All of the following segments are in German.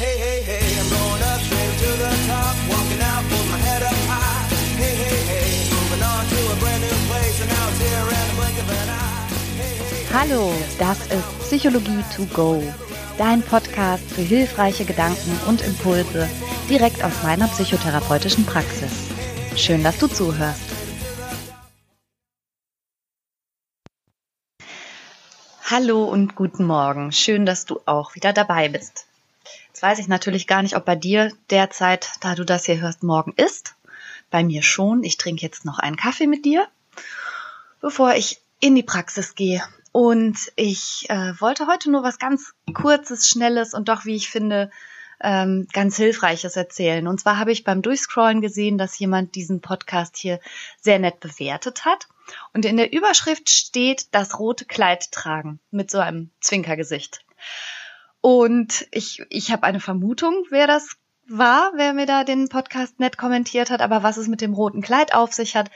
Hey, hey, hey, I'm going up straight to the top, walking out with my head up high. Hey, hey, hey, moving on to a brand new place, and now it's here in the blink of an eye. Hallo, das ist Psychologie to go, dein Podcast für hilfreiche Gedanken und Impulse direkt aus meiner psychotherapeutischen Praxis. Schön, dass du zuhörst. Hallo und guten Morgen. Schön, dass du auch wieder dabei bist. Jetzt weiß ich natürlich gar nicht, ob bei dir derzeit, da du das hier hörst, morgen ist. Bei mir schon. Ich trinke jetzt noch einen Kaffee mit dir, bevor ich in die Praxis gehe. Und ich äh, wollte heute nur was ganz Kurzes, Schnelles und doch, wie ich finde, ähm, ganz Hilfreiches erzählen. Und zwar habe ich beim Durchscrollen gesehen, dass jemand diesen Podcast hier sehr nett bewertet hat. Und in der Überschrift steht das rote Kleid tragen mit so einem Zwinkergesicht. Und ich, ich habe eine Vermutung, wer das war, wer mir da den Podcast nett kommentiert hat. Aber was es mit dem roten Kleid auf sich hat,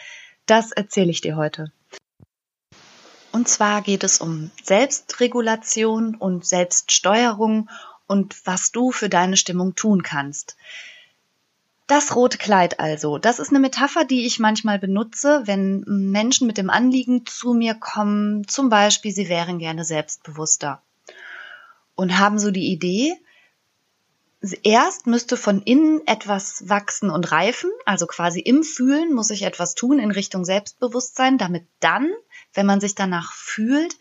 das erzähle ich dir heute. Und zwar geht es um Selbstregulation und Selbststeuerung und was du für deine Stimmung tun kannst. Das rote Kleid also, das ist eine Metapher, die ich manchmal benutze, wenn Menschen mit dem Anliegen zu mir kommen, zum Beispiel, sie wären gerne selbstbewusster und haben so die Idee, erst müsste von innen etwas wachsen und reifen, also quasi im Fühlen muss ich etwas tun in Richtung Selbstbewusstsein, damit dann, wenn man sich danach fühlt,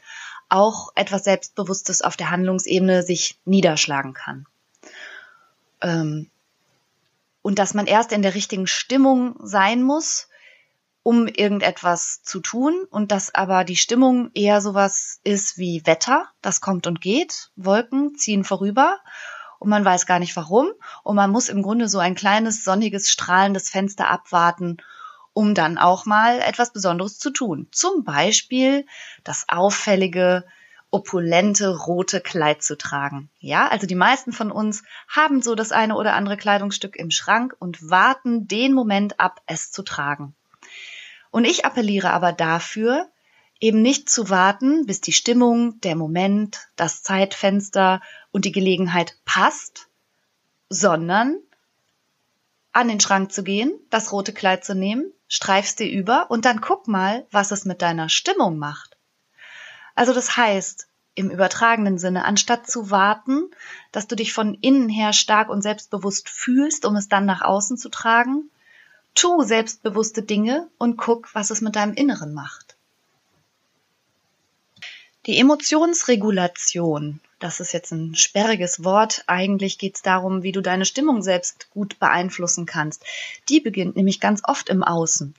auch etwas Selbstbewusstes auf der Handlungsebene sich niederschlagen kann. Ähm, und dass man erst in der richtigen Stimmung sein muss, um irgendetwas zu tun und dass aber die Stimmung eher sowas ist wie Wetter, das kommt und geht, Wolken ziehen vorüber und man weiß gar nicht warum und man muss im Grunde so ein kleines sonniges strahlendes Fenster abwarten, um dann auch mal etwas Besonderes zu tun. Zum Beispiel das auffällige opulente rote Kleid zu tragen. Ja, also die meisten von uns haben so das eine oder andere Kleidungsstück im Schrank und warten den Moment ab, es zu tragen. Und ich appelliere aber dafür, eben nicht zu warten, bis die Stimmung, der Moment, das Zeitfenster und die Gelegenheit passt, sondern an den Schrank zu gehen, das rote Kleid zu nehmen, streifst dir über und dann guck mal, was es mit deiner Stimmung macht. Also das heißt, im übertragenen Sinne, anstatt zu warten, dass du dich von innen her stark und selbstbewusst fühlst, um es dann nach außen zu tragen, tu selbstbewusste Dinge und guck, was es mit deinem Inneren macht. Die Emotionsregulation, das ist jetzt ein sperriges Wort, eigentlich geht es darum, wie du deine Stimmung selbst gut beeinflussen kannst. Die beginnt nämlich ganz oft im Außen.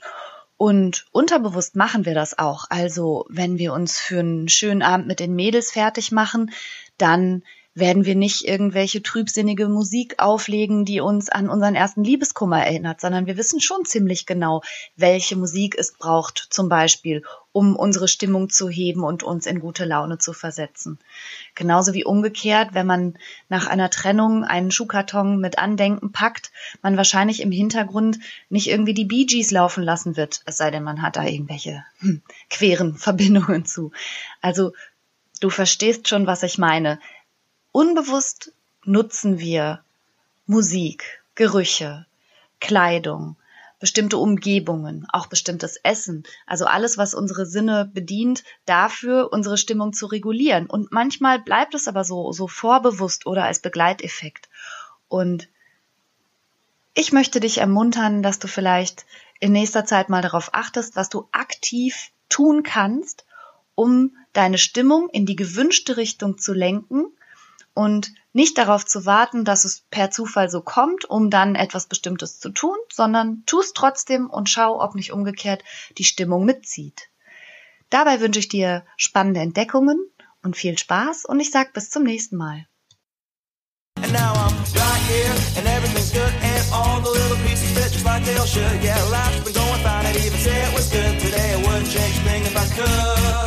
Und unterbewusst machen wir das auch. Also wenn wir uns für einen schönen Abend mit den Mädels fertig machen, dann werden wir nicht irgendwelche trübsinnige Musik auflegen, die uns an unseren ersten Liebeskummer erinnert, sondern wir wissen schon ziemlich genau, welche Musik es braucht, zum Beispiel, um unsere Stimmung zu heben und uns in gute Laune zu versetzen. Genauso wie umgekehrt, wenn man nach einer Trennung einen Schuhkarton mit Andenken packt, man wahrscheinlich im Hintergrund nicht irgendwie die Bee Gees laufen lassen wird, es sei denn, man hat da irgendwelche hm, queren Verbindungen zu. Also du verstehst schon, was ich meine. Unbewusst nutzen wir Musik, Gerüche, Kleidung, bestimmte Umgebungen, auch bestimmtes Essen, also alles, was unsere Sinne bedient, dafür unsere Stimmung zu regulieren. Und manchmal bleibt es aber so, so vorbewusst oder als Begleiteffekt. Und ich möchte dich ermuntern, dass du vielleicht in nächster Zeit mal darauf achtest, was du aktiv tun kannst, um deine Stimmung in die gewünschte Richtung zu lenken und nicht darauf zu warten, dass es per Zufall so kommt, um dann etwas Bestimmtes zu tun, sondern tu es trotzdem und schau, ob nicht umgekehrt die Stimmung mitzieht. Dabei wünsche ich dir spannende Entdeckungen und viel Spaß und ich sag bis zum nächsten Mal. And